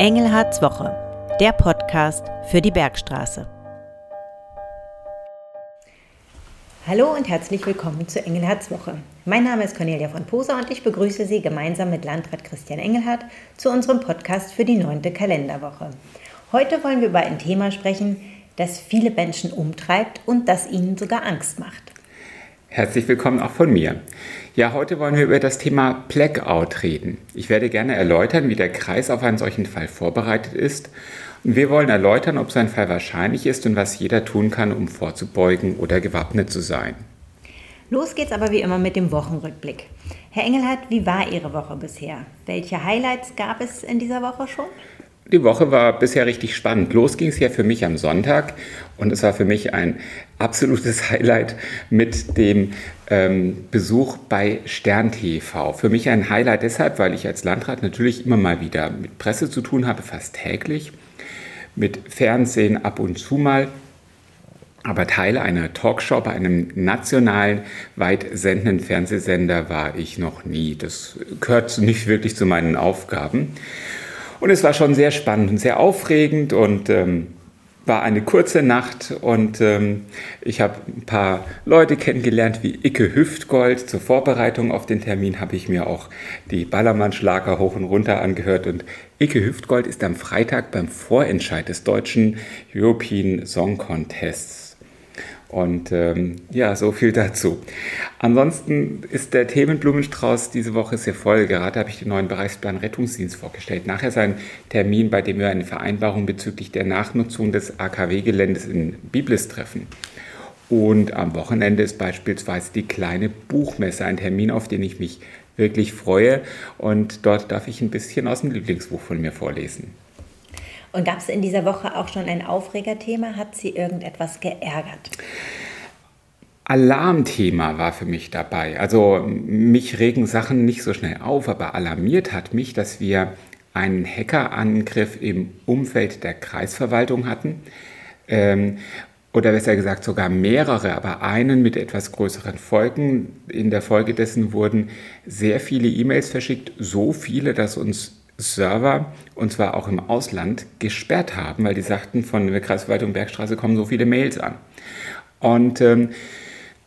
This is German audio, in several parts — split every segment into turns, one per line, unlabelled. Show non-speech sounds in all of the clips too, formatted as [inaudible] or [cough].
Engelhards Woche, der Podcast für die Bergstraße. Hallo und herzlich willkommen zu Engelhards Woche. Mein Name ist Cornelia von Poser und ich begrüße Sie gemeinsam mit Landrat Christian Engelhardt zu unserem Podcast für die neunte Kalenderwoche. Heute wollen wir über ein Thema sprechen, das viele Menschen umtreibt und das ihnen sogar Angst macht.
Herzlich willkommen auch von mir. Ja, heute wollen wir über das Thema Blackout reden. Ich werde gerne erläutern, wie der Kreis auf einen solchen Fall vorbereitet ist. Und wir wollen erläutern, ob so ein Fall wahrscheinlich ist und was jeder tun kann, um vorzubeugen oder gewappnet zu sein.
Los geht's aber wie immer mit dem Wochenrückblick. Herr Engelhardt, wie war Ihre Woche bisher? Welche Highlights gab es in dieser Woche schon?
Die Woche war bisher richtig spannend. Los ging es ja für mich am Sonntag und es war für mich ein absolutes [laughs] Highlight mit dem ähm, Besuch bei Stern TV. Für mich ein Highlight deshalb, weil ich als Landrat natürlich immer mal wieder mit Presse zu tun habe, fast täglich, mit Fernsehen ab und zu mal. Aber Teil einer Talkshow bei einem nationalen, weit sendenden Fernsehsender war ich noch nie. Das gehört nicht wirklich zu meinen Aufgaben. Und es war schon sehr spannend und sehr aufregend und ähm, war eine kurze Nacht und ähm, ich habe ein paar Leute kennengelernt wie Icke Hüftgold. Zur Vorbereitung auf den Termin habe ich mir auch die Ballermann-Schlager hoch und runter angehört und Icke Hüftgold ist am Freitag beim Vorentscheid des deutschen European Song Contests und ähm, ja, so viel dazu. Ansonsten ist der Themenblumenstrauß diese Woche sehr voll. Gerade habe ich den neuen Bereichsplan Rettungsdienst vorgestellt. Nachher sein Termin, bei dem wir eine Vereinbarung bezüglich der Nachnutzung des AKW-Geländes in Biblis treffen. Und am Wochenende ist beispielsweise die kleine Buchmesse ein Termin, auf den ich mich wirklich freue. Und dort darf ich ein bisschen aus dem Lieblingsbuch von mir vorlesen.
Und gab es in dieser Woche auch schon ein Aufregerthema? Hat Sie irgendetwas geärgert?
Alarmthema war für mich dabei. Also mich regen Sachen nicht so schnell auf, aber alarmiert hat mich, dass wir einen Hackerangriff im Umfeld der Kreisverwaltung hatten. Ähm, oder besser gesagt sogar mehrere, aber einen mit etwas größeren Folgen. In der Folge dessen wurden sehr viele E-Mails verschickt, so viele, dass uns Server, und zwar auch im Ausland, gesperrt haben, weil die sagten, von der Kreisverwaltung Bergstraße kommen so viele Mails an. Und ähm,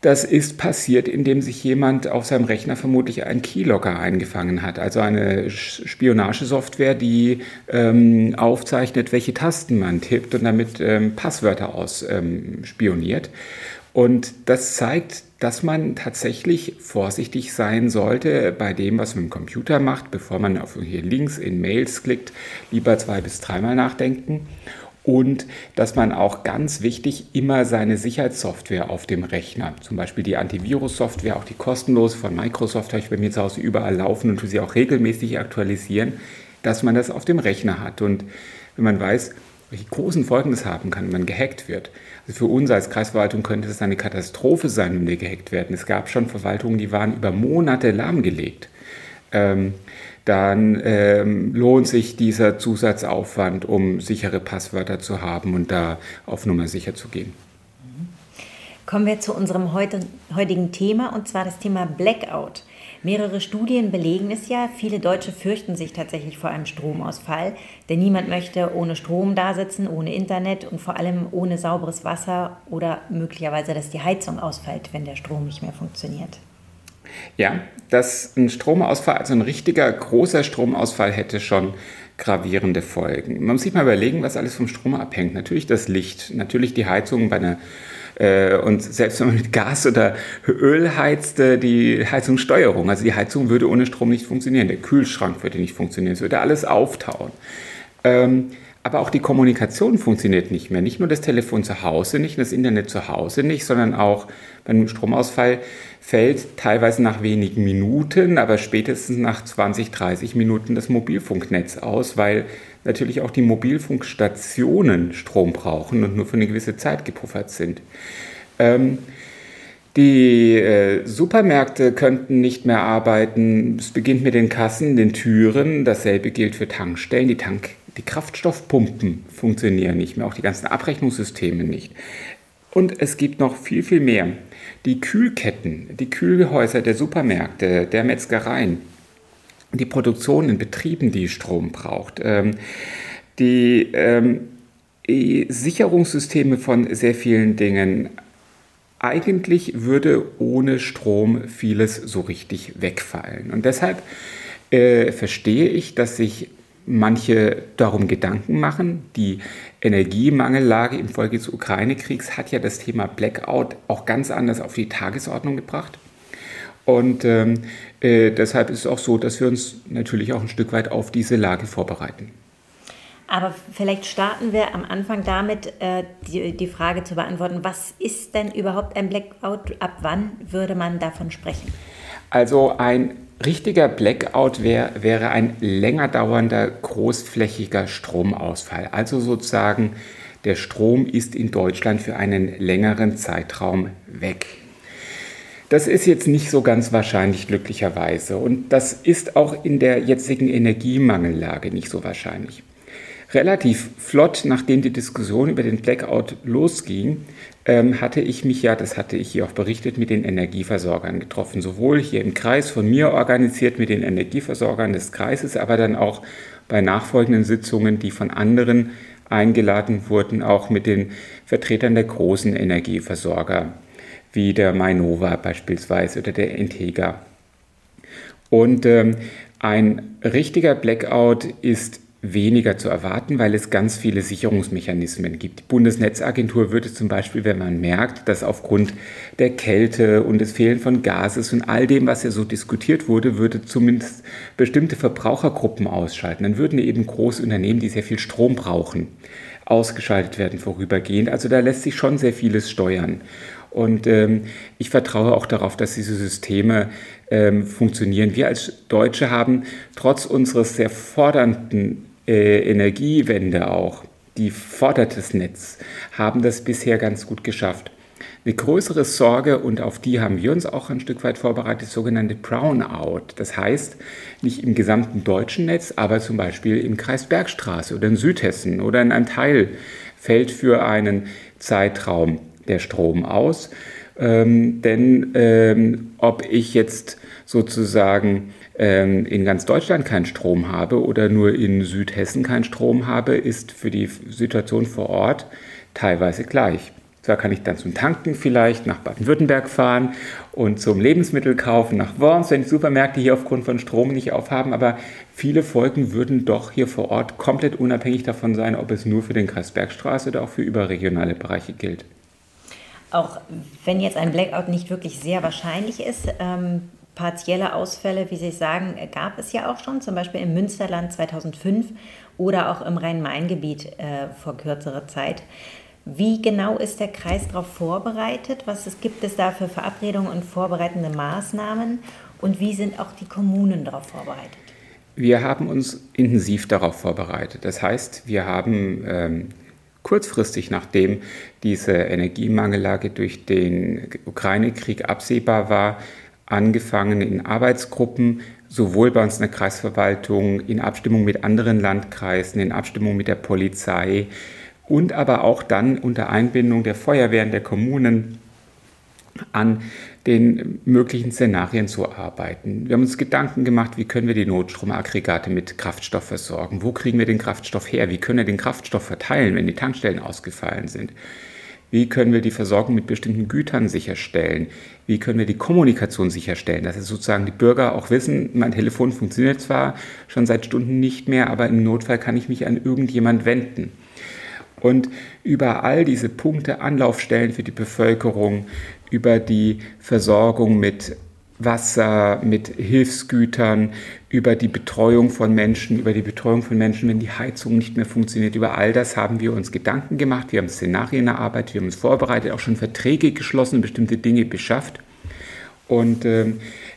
das ist passiert, indem sich jemand auf seinem Rechner vermutlich einen Keylogger eingefangen hat, also eine Spionagesoftware, die ähm, aufzeichnet, welche Tasten man tippt und damit ähm, Passwörter ausspioniert. Und das zeigt, dass man tatsächlich vorsichtig sein sollte bei dem, was man im Computer macht, bevor man auf hier Links in Mails klickt, lieber zwei bis dreimal nachdenken. Und dass man auch ganz wichtig immer seine Sicherheitssoftware auf dem Rechner, zum Beispiel die Antivirus-Software, auch die kostenlose von Microsoft, habe ich bei mir zu Hause überall laufen und tue sie auch regelmäßig aktualisieren, dass man das auf dem Rechner hat. Und wenn man weiß, welche großen Folgen das haben kann, wenn man gehackt wird. Also für uns als Kreisverwaltung könnte es eine Katastrophe sein, wenn wir gehackt werden. Es gab schon Verwaltungen, die waren über Monate lahmgelegt. Ähm, dann ähm, lohnt sich dieser Zusatzaufwand, um sichere Passwörter zu haben und da auf Nummer sicher zu gehen.
Kommen wir zu unserem heutigen Thema und zwar das Thema Blackout. Mehrere Studien belegen es ja. Viele Deutsche fürchten sich tatsächlich vor einem Stromausfall, denn niemand möchte ohne Strom dasitzen, ohne Internet und vor allem ohne sauberes Wasser oder möglicherweise, dass die Heizung ausfällt, wenn der Strom nicht mehr funktioniert.
Ja, dass ein Stromausfall, also ein richtiger großer Stromausfall hätte schon gravierende Folgen. Man muss sich mal überlegen, was alles vom Strom abhängt. Natürlich das Licht, natürlich die Heizung bei einer und selbst wenn man mit Gas oder Öl heizt, äh, die Heizungssteuerung, also die Heizung würde ohne Strom nicht funktionieren, der Kühlschrank würde nicht funktionieren, es würde alles auftauen. Ähm, aber auch die Kommunikation funktioniert nicht mehr. Nicht nur das Telefon zu Hause nicht, das Internet zu Hause nicht, sondern auch beim Stromausfall fällt teilweise nach wenigen Minuten, aber spätestens nach 20, 30 Minuten das Mobilfunknetz aus, weil natürlich auch die Mobilfunkstationen Strom brauchen und nur für eine gewisse Zeit gepuffert sind. Ähm, die äh, Supermärkte könnten nicht mehr arbeiten. Es beginnt mit den Kassen, den Türen. Dasselbe gilt für Tankstellen. Die, Tank die Kraftstoffpumpen funktionieren nicht mehr, auch die ganzen Abrechnungssysteme nicht. Und es gibt noch viel, viel mehr. Die Kühlketten, die Kühlhäuser der Supermärkte, der Metzgereien, die Produktion in Betrieben, die Strom braucht, ähm, die ähm, Sicherungssysteme von sehr vielen Dingen. Eigentlich würde ohne Strom vieles so richtig wegfallen. Und deshalb äh, verstehe ich, dass sich manche darum Gedanken machen. Die Energiemangellage infolge des Ukraine-Kriegs hat ja das Thema Blackout auch ganz anders auf die Tagesordnung gebracht. Und ähm, äh, deshalb ist es auch so, dass wir uns natürlich auch ein Stück weit auf diese Lage vorbereiten.
Aber vielleicht starten wir am Anfang damit, äh, die, die Frage zu beantworten, was ist denn überhaupt ein Blackout? Ab wann würde man davon sprechen?
Also ein richtiger Blackout wär, wäre ein länger dauernder, großflächiger Stromausfall. Also sozusagen, der Strom ist in Deutschland für einen längeren Zeitraum weg. Das ist jetzt nicht so ganz wahrscheinlich, glücklicherweise. Und das ist auch in der jetzigen Energiemangellage nicht so wahrscheinlich. Relativ flott, nachdem die Diskussion über den Blackout losging, ähm, hatte ich mich ja, das hatte ich hier auch berichtet, mit den Energieversorgern getroffen. Sowohl hier im Kreis von mir organisiert mit den Energieversorgern des Kreises, aber dann auch bei nachfolgenden Sitzungen, die von anderen eingeladen wurden, auch mit den Vertretern der großen Energieversorger wie der Mainova beispielsweise oder der Integra. Und ähm, ein richtiger Blackout ist weniger zu erwarten, weil es ganz viele Sicherungsmechanismen gibt. Die Bundesnetzagentur würde zum Beispiel, wenn man merkt, dass aufgrund der Kälte und des Fehlen von Gases und all dem, was ja so diskutiert wurde, würde zumindest bestimmte Verbrauchergruppen ausschalten. Dann würden eben große Unternehmen, die sehr viel Strom brauchen, ausgeschaltet werden vorübergehend. Also da lässt sich schon sehr vieles steuern. Und ähm, ich vertraue auch darauf, dass diese Systeme ähm, funktionieren. Wir als Deutsche haben trotz unseres sehr fordernden äh, Energiewende auch, die fordert das Netz, haben das bisher ganz gut geschafft. Eine größere Sorge, und auf die haben wir uns auch ein Stück weit vorbereitet, sogenannte Brownout. Das heißt, nicht im gesamten deutschen Netz, aber zum Beispiel im Kreis Bergstraße oder in Südhessen oder in einem Teil fällt für einen Zeitraum der Strom aus. Ähm, denn ähm, ob ich jetzt sozusagen ähm, in ganz Deutschland keinen Strom habe oder nur in Südhessen keinen Strom habe, ist für die Situation vor Ort teilweise gleich. Zwar kann ich dann zum Tanken vielleicht nach Baden-Württemberg fahren und zum Lebensmittelkaufen nach Worms, wenn die Supermärkte hier aufgrund von Strom nicht aufhaben, aber viele Folgen würden doch hier vor Ort komplett unabhängig davon sein, ob es nur für den Kreis Bergstraße oder auch für überregionale Bereiche gilt
auch wenn jetzt ein Blackout nicht wirklich sehr wahrscheinlich ist, ähm, partielle Ausfälle, wie Sie sagen, gab es ja auch schon, zum Beispiel im Münsterland 2005 oder auch im Rhein-Main-Gebiet äh, vor kürzerer Zeit. Wie genau ist der Kreis darauf vorbereitet? Was es, gibt es da für Verabredungen und vorbereitende Maßnahmen? Und wie sind auch die Kommunen darauf vorbereitet?
Wir haben uns intensiv darauf vorbereitet. Das heißt, wir haben ähm, kurzfristig nachdem diese Energiemangellage durch den Ukraine-Krieg absehbar war, angefangen in Arbeitsgruppen, sowohl bei uns in der Kreisverwaltung, in Abstimmung mit anderen Landkreisen, in Abstimmung mit der Polizei und aber auch dann unter Einbindung der Feuerwehren der Kommunen an den möglichen Szenarien zu arbeiten. Wir haben uns Gedanken gemacht, wie können wir die Notstromaggregate mit Kraftstoff versorgen? Wo kriegen wir den Kraftstoff her? Wie können wir den Kraftstoff verteilen, wenn die Tankstellen ausgefallen sind? Wie können wir die Versorgung mit bestimmten Gütern sicherstellen? Wie können wir die Kommunikation sicherstellen? Dass sozusagen die Bürger auch wissen, mein Telefon funktioniert zwar schon seit Stunden nicht mehr, aber im Notfall kann ich mich an irgendjemand wenden. Und über all diese Punkte, Anlaufstellen für die Bevölkerung, über die Versorgung mit Wasser, mit Hilfsgütern, über die Betreuung von Menschen, über die Betreuung von Menschen, wenn die Heizung nicht mehr funktioniert. Über all das haben wir uns Gedanken gemacht, wir haben Szenarien erarbeitet, wir haben uns vorbereitet, auch schon Verträge geschlossen, bestimmte Dinge beschafft. Und äh,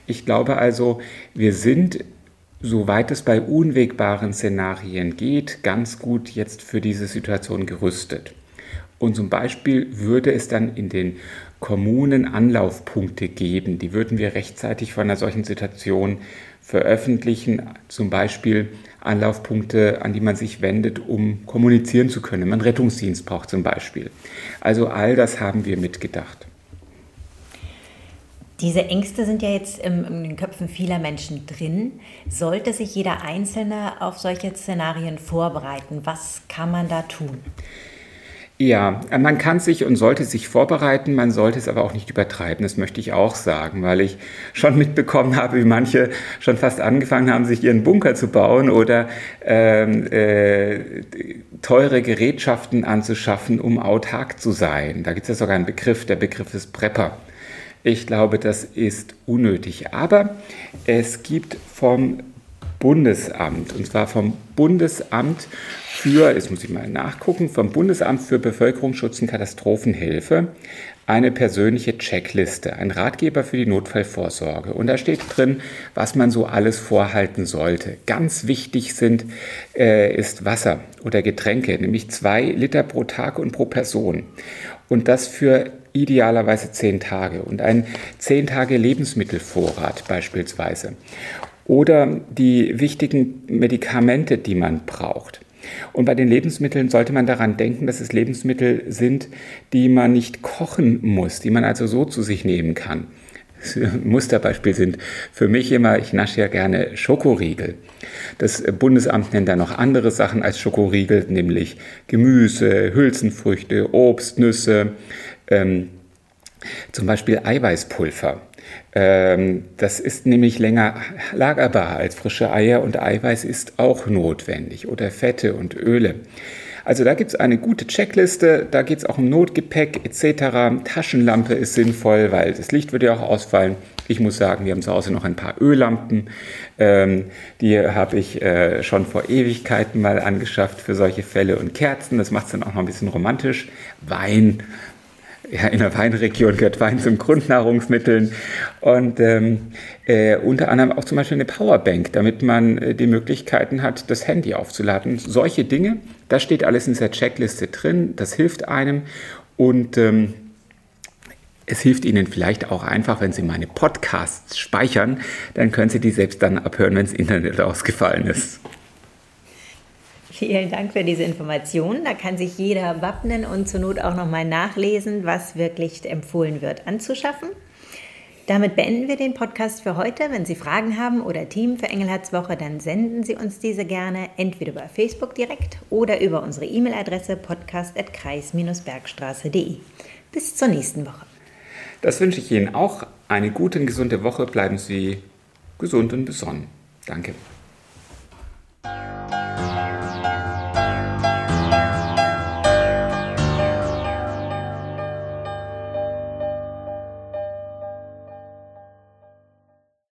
ich glaube also, wir sind, soweit es bei unwegbaren Szenarien geht, ganz gut jetzt für diese Situation gerüstet. Und zum Beispiel würde es dann in den Kommunen Anlaufpunkte geben. Die würden wir rechtzeitig von einer solchen Situation veröffentlichen, zum Beispiel Anlaufpunkte, an die man sich wendet, um kommunizieren zu können. Man Rettungsdienst braucht zum Beispiel. Also all das haben wir mitgedacht.
Diese Ängste sind ja jetzt in den Köpfen vieler Menschen drin. Sollte sich jeder Einzelne auf solche Szenarien vorbereiten? Was kann man da tun?
Ja, man kann sich und sollte sich vorbereiten, man sollte es aber auch nicht übertreiben, das möchte ich auch sagen, weil ich schon mitbekommen habe, wie manche schon fast angefangen haben, sich ihren Bunker zu bauen oder ähm, äh, teure Gerätschaften anzuschaffen, um autark zu sein. Da gibt es ja sogar einen Begriff, der Begriff ist Prepper. Ich glaube, das ist unnötig. Aber es gibt vom Bundesamt, und zwar vom Bundesamt für, jetzt muss ich mal nachgucken, vom Bundesamt für Bevölkerungsschutz und Katastrophenhilfe eine persönliche Checkliste, ein Ratgeber für die Notfallvorsorge. Und da steht drin, was man so alles vorhalten sollte. Ganz wichtig sind, äh, ist Wasser oder Getränke, nämlich zwei Liter pro Tag und pro Person. Und das für idealerweise zehn Tage und ein zehn Tage Lebensmittelvorrat beispielsweise. Oder die wichtigen Medikamente, die man braucht. Und bei den Lebensmitteln sollte man daran denken, dass es Lebensmittel sind, die man nicht kochen muss, die man also so zu sich nehmen kann. [laughs] Musterbeispiel sind für mich immer, ich nasche ja gerne Schokoriegel. Das Bundesamt nennt da noch andere Sachen als Schokoriegel, nämlich Gemüse, Hülsenfrüchte, Obst, Nüsse, ähm, zum Beispiel Eiweißpulver. Ähm, das ist nämlich länger lagerbar als frische Eier und Eiweiß ist auch notwendig oder Fette und Öle. Also da gibt es eine gute Checkliste, da geht es auch um Notgepäck etc. Taschenlampe ist sinnvoll, weil das Licht würde ja auch ausfallen. Ich muss sagen, wir haben zu Hause noch ein paar Öllampen. Ähm, die habe ich äh, schon vor Ewigkeiten mal angeschafft für solche Fälle und Kerzen. Das macht es dann auch noch ein bisschen romantisch. Wein ja, in der Weinregion gehört Wein zum Grundnahrungsmitteln und ähm, äh, unter anderem auch zum Beispiel eine Powerbank, damit man äh, die Möglichkeiten hat, das Handy aufzuladen. Solche Dinge, das steht alles in dieser Checkliste drin, das hilft einem und ähm, es hilft Ihnen vielleicht auch einfach, wenn Sie meine Podcasts speichern, dann können Sie die selbst dann abhören, wenn das Internet [laughs] ausgefallen ist.
Vielen Dank für diese Information. Da kann sich jeder wappnen und zur Not auch nochmal nachlesen, was wirklich empfohlen wird anzuschaffen. Damit beenden wir den Podcast für heute. Wenn Sie Fragen haben oder Team für Engelherzwoche, dann senden Sie uns diese gerne entweder über Facebook direkt oder über unsere E-Mail-Adresse podcast.kreis-bergstraße.de. Bis zur nächsten Woche.
Das wünsche ich Ihnen auch. Eine gute und gesunde Woche. Bleiben Sie gesund und besonnen. Danke.